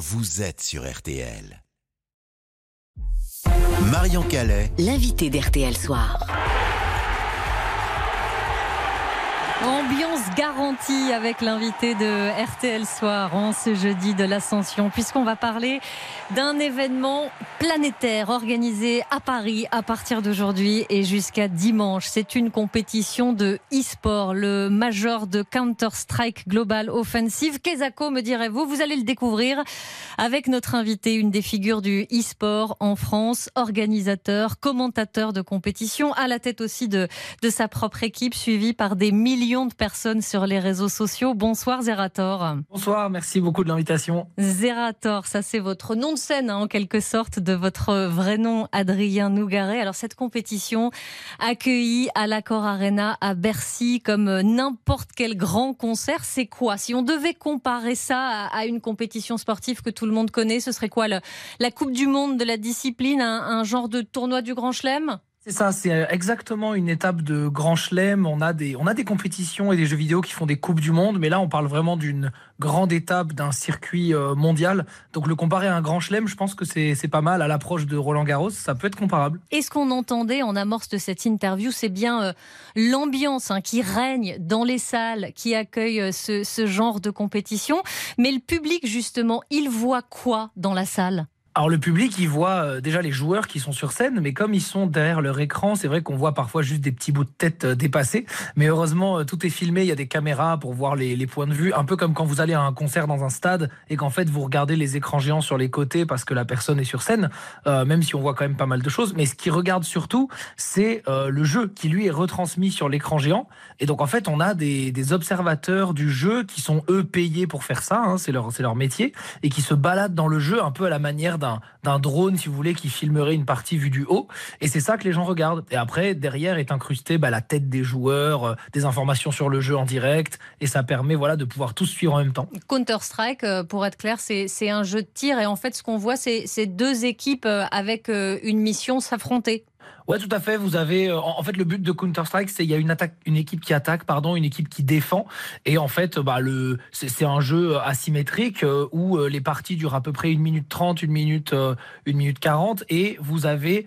vous êtes sur RTL. Marion Calais, L'invité d'RTL Soir. Ambiance garantie avec l'invité de RTL Soir en ce jeudi de l'Ascension, puisqu'on va parler d'un événement planétaire organisé à Paris à partir d'aujourd'hui et jusqu'à dimanche. C'est une compétition de e-sport, le major de Counter-Strike Global Offensive. Kezako, me direz-vous, vous allez le découvrir avec notre invité, une des figures du e-sport en France, organisateur, commentateur de compétition, à la tête aussi de, de sa propre équipe, suivi par des millions de personnes sur les réseaux sociaux. Bonsoir Zerator. Bonsoir, merci beaucoup de l'invitation. Zerator, ça c'est votre nom de scène hein, en quelque sorte de votre vrai nom Adrien Nougaret. Alors cette compétition accueillie à l'Accor Arena à Bercy comme n'importe quel grand concert, c'est quoi? Si on devait comparer ça à une compétition sportive que tout le monde connaît, ce serait quoi? La Coupe du Monde de la discipline, un, un genre de tournoi du Grand Chelem? C'est ça, c'est euh, exactement une étape de grand chelem. On a des, on a des compétitions et des jeux vidéo qui font des coupes du monde, mais là on parle vraiment d'une grande étape d'un circuit euh, mondial. Donc le comparer à un grand chelem, je pense que c'est pas mal à l'approche de Roland Garros, ça peut être comparable. Et ce qu'on entendait en amorce de cette interview, c'est bien euh, l'ambiance hein, qui règne dans les salles qui accueillent ce, ce genre de compétition. Mais le public justement, il voit quoi dans la salle? Alors le public, il voit euh, déjà les joueurs qui sont sur scène, mais comme ils sont derrière leur écran, c'est vrai qu'on voit parfois juste des petits bouts de tête euh, dépassés. Mais heureusement, euh, tout est filmé, il y a des caméras pour voir les, points de vue, un peu comme quand vous allez à un concert dans un stade et qu'en fait vous regardez les écrans géants sur les côtés parce que la personne est sur scène, même si on voit quand même pas mal de choses. Mais ce qu'ils regardent surtout, c'est le jeu qui lui est retransmis sur l'écran géant. Et donc en fait, on a des, observateurs du jeu qui sont eux payés pour faire ça, hein, c'est leur métier, et qui se baladent dans le jeu un peu à la manière d'un drone, si vous voulez, qui filmerait une partie vue du haut. Et c'est ça que les gens regardent. Et après, derrière est incrusté bah, la tête des joueurs, euh, des informations sur le jeu en direct. Et ça permet voilà, de pouvoir tout suivre en même temps. Counter-Strike, euh, pour être clair, c'est un jeu de tir. Et en fait, ce qu'on voit, c'est deux équipes euh, avec une mission s'affronter. Ouais, tout à fait. Vous avez, euh, en fait, le but de Counter Strike, c'est il y a une attaque, une équipe qui attaque, pardon, une équipe qui défend. Et en fait, bah le, c'est un jeu asymétrique euh, où euh, les parties durent à peu près une minute 30, une minute, une minute 40, et vous avez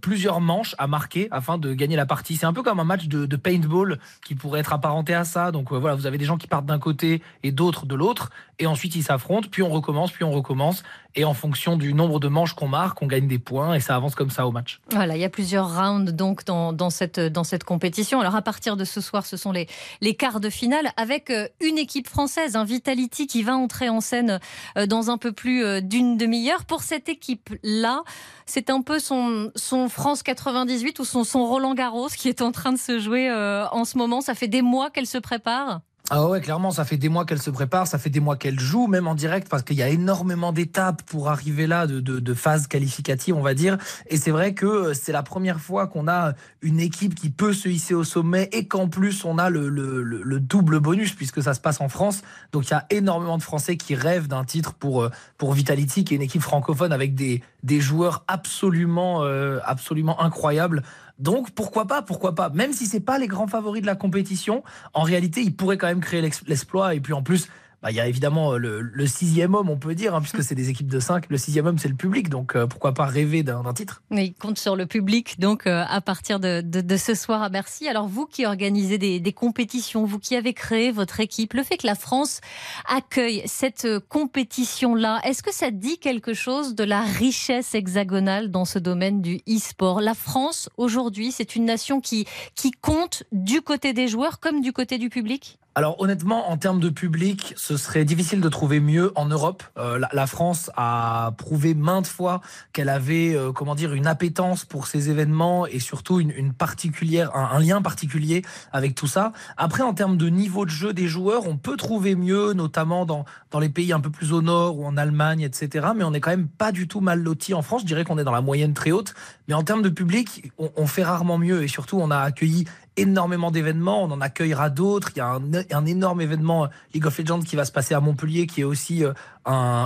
plusieurs manches à marquer afin de gagner la partie. C'est un peu comme un match de, paintball qui pourrait être apparenté à ça. Donc voilà, vous avez des gens qui partent d'un côté et d'autres de l'autre, et ensuite ils s'affrontent, puis on recommence, puis on recommence, et en fonction du nombre de manches qu'on marque, on gagne des points et ça avance comme ça au match. Voilà, il y a plusieurs rounds donc dans, cette, compétition. Alors à partir de ce soir, ce sont les, quarts de finale avec euh, une équipe française, un Vitality qui va entrer en scène euh, dans un peu plus euh, d'une demi-heure. Pour cette équipe-là, c'est un peu son, France 98 ou son, son Roland Garros qui est en train de se jouer en ce moment. Ça fait des mois qu'elle se prépare. Ah ouais, clairement, ça fait des mois qu'elle se prépare, ça fait des mois qu'elle joue, même en direct, parce qu'il y a énormément d'étapes pour arriver là, de, de, de phases qualificatives, on va dire. Et c'est vrai que euh, c'est la première fois qu'on a une équipe qui peut se hisser au sommet et qu'en plus on a le, le, le, double bonus, puisque ça se passe en France. Donc il y a énormément de Français qui rêvent d'un titre pour, euh, pour Vitality, qui est une équipe francophone avec des, des joueurs absolument, euh, absolument incroyables. Donc pourquoi pas, pourquoi pas. Même si c'est pas les grands favoris de la compétition, en réalité, ils pourraient quand même créer l'exploit. Et puis en plus, bah, y a évidemment euh, le, sixième homme, on peut dire, hein, puisque c'est des équipes de cinq. Le sixième homme, c'est le public, donc euh, pourquoi pas rêver d'un titre? Mais il compte sur le public, donc euh, à partir de, ce soir à Bercy. Alors vous qui organisez des, compétitions, vous qui avez créé votre équipe, le fait que la France accueille cette compétition-là, est-ce que ça dit quelque chose de la richesse hexagonale dans ce domaine du e-sport? La France, aujourd'hui, c'est une nation qui, qui compte du côté des joueurs comme du côté du public? Alors honnêtement, en termes de public, ce serait difficile de trouver mieux en Europe. Euh, la, France a prouvé maintes fois qu'elle avait, euh, comment dire, une appétence pour ces événements et surtout un, lien particulier avec tout ça. Après, en termes de niveau de jeu des joueurs, on peut trouver mieux, notamment dans les pays un peu plus au nord ou en Allemagne, etc. Mais on est quand même pas du tout mal loti en France. Je dirais qu'on est dans la moyenne très haute. Mais en termes de public, on fait rarement mieux et surtout, on a accueilli énormément d'événements. On en accueillera d'autres. Il y a un, énorme événement euh, League of Legends qui va se passer à Montpellier, qui est aussi euh,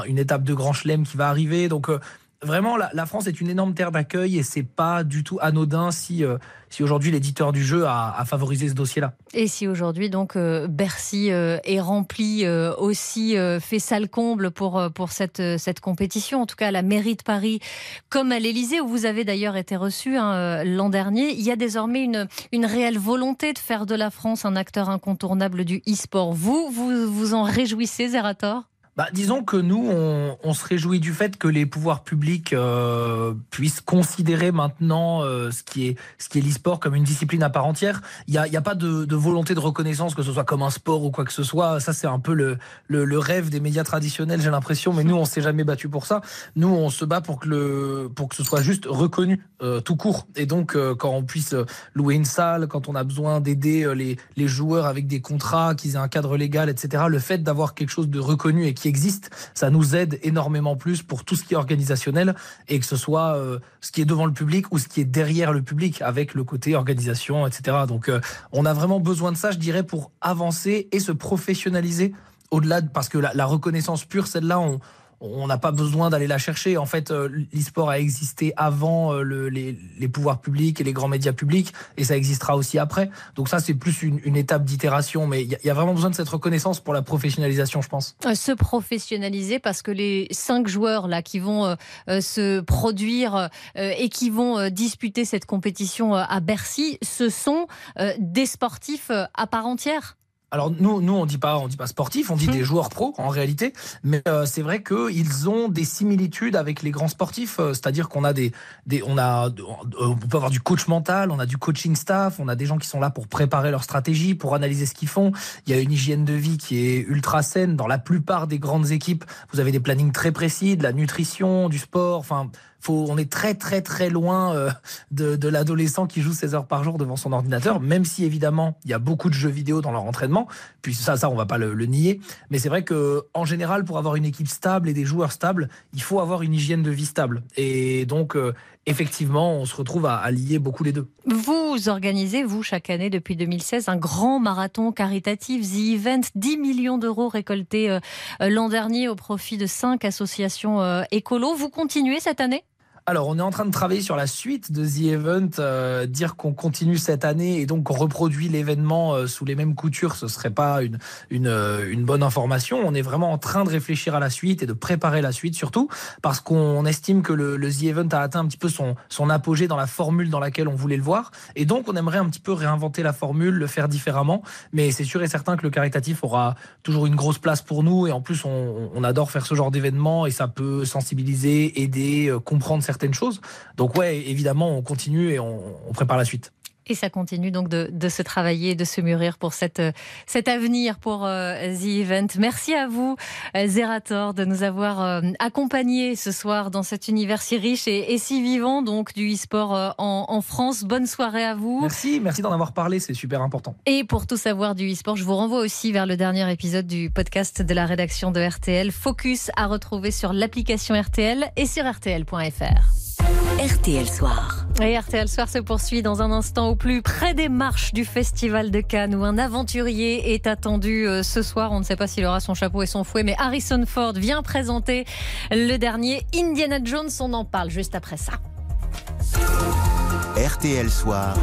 une étape de Grand Chelem qui va arriver. Donc, euh, vraiment, la, France est une énorme terre d'accueil et c'est pas du tout anodin si, euh, si aujourd'hui l'éditeur du jeu a, favorisé ce dossier-là. Et si aujourd'hui donc euh, Bercy euh, est rempli aussi fait salle comble pour pour cette cette compétition, en tout cas à la mairie de Paris, comme à l'Élysée où vous avez d'ailleurs été reçu hein, l'an dernier, il y a désormais une une réelle volonté de faire de la France un acteur incontournable du e-sport. Vous vous vous en réjouissez, Zerator? Bah, disons que nous, on, se réjouit du fait que les pouvoirs publics euh, puissent considérer maintenant euh, ce qui est ce l'e-sport comme une discipline à part entière. Il n'y a, a, pas de, volonté de reconnaissance que ce soit comme un sport ou quoi que ce soit. Ça, c'est un peu le, le, rêve des médias traditionnels, j'ai l'impression. Mais nous, on s'est jamais battu pour ça. Nous, on se bat pour que le pour que ce soit juste reconnu euh, tout court. Et donc, quand on puisse louer une salle, quand on a besoin d'aider les, les joueurs avec des contrats, qu'ils aient un cadre légal, etc. Le fait d'avoir quelque chose de reconnu et qui existe, ça nous aide énormément plus pour tout ce qui est organisationnel et que ce soit euh, ce qui est devant le public ou ce qui est derrière le public avec le côté organisation, etc. Donc euh, on a vraiment besoin de ça, je dirais, pour avancer et se professionnaliser au-delà, parce que la, la reconnaissance pure, celle-là, on, on n'a pas besoin d'aller la chercher. En fait, euh, l'e-sport a existé avant euh, les, pouvoirs publics et les grands médias publics, et ça existera aussi après. Donc ça, c'est plus une, étape d'itération, mais il y, a vraiment besoin de cette reconnaissance pour la professionnalisation, je pense. Euh, se professionnaliser parce que les cinq joueurs là qui vont se produire et qui vont disputer cette compétition à Bercy, ce sont des sportifs à part entière. Alors nous, nous on dit pas, on dit pas sportif, on dit des hmm. joueurs pro en réalité, mais euh, c'est vrai qu'ils ont des similitudes avec les grands sportifs, euh, c'est-à-dire qu'on a des, des, on a, on peut avoir du coach mental, on a du coaching staff, on a des gens qui sont là pour préparer leur stratégie, pour analyser ce qu'ils font. Il y a une hygiène de vie qui est ultra saine dans la plupart des grandes équipes. Vous avez des plannings très précis, de la nutrition, du sport, enfin on est très très très loin euh, de, l'adolescent qui joue 16 heures par jour devant son ordinateur, même si évidemment il y a beaucoup de jeux vidéo dans leur entraînement. Puis ça, ça on va pas le, nier. Mais c'est vrai que en général, pour avoir une équipe stable et des joueurs stables, il faut avoir une hygiène de vie stable. Et donc euh, effectivement, on se retrouve à, lier beaucoup les deux. Vous organisez, vous, chaque année depuis 2016, un grand marathon caritatif, The Event, 10 millions d'euros récoltés euh, l'an dernier au profit de cinq associations écolo. Vous continuez cette année? Alors, on est en train de travailler sur la suite de The Event. Euh, dire qu'on continue cette année et donc qu'on reproduit l'événement euh, sous les mêmes coutures, ce serait pas une, euh, une, bonne information. On est vraiment en train de réfléchir à la suite et de préparer la suite, surtout parce qu'on estime que le, The Event a atteint un petit peu son, son apogée dans la formule dans laquelle on voulait le voir. Et donc, on aimerait un petit peu réinventer la formule, le faire différemment. Mais c'est sûr et certain que le caritatif aura toujours une grosse place pour nous. Et en plus, on, adore faire ce genre d'événement et ça peut sensibiliser, aider, comprendre certaines choses. Donc ouais, évidemment, on continue et on prépare la suite. Et ça continue donc de, de, se travailler, de se mûrir pour cette, cet avenir pour euh, The Event. Merci à vous, euh, Zerator, de nous avoir euh, accompagnés ce soir dans cet univers si riche et, et si vivant donc du e-sport en, en, France. Bonne soirée à vous. Merci, merci d'en avoir parlé, c'est super important. Et pour tout savoir du e-sport, je vous renvoie aussi vers le dernier épisode du podcast de la rédaction de RTL. Focus à retrouver sur l'application RTL et sur rtl.fr. RTL Soir. Et RTL Soir se poursuit dans un instant au plus près des marches du Festival de Cannes où un aventurier est attendu euh, ce soir. On ne sait pas s'il aura son chapeau et son fouet, mais Harrison Ford vient présenter le dernier Indiana Jones. On en parle juste après ça. RTL Soir.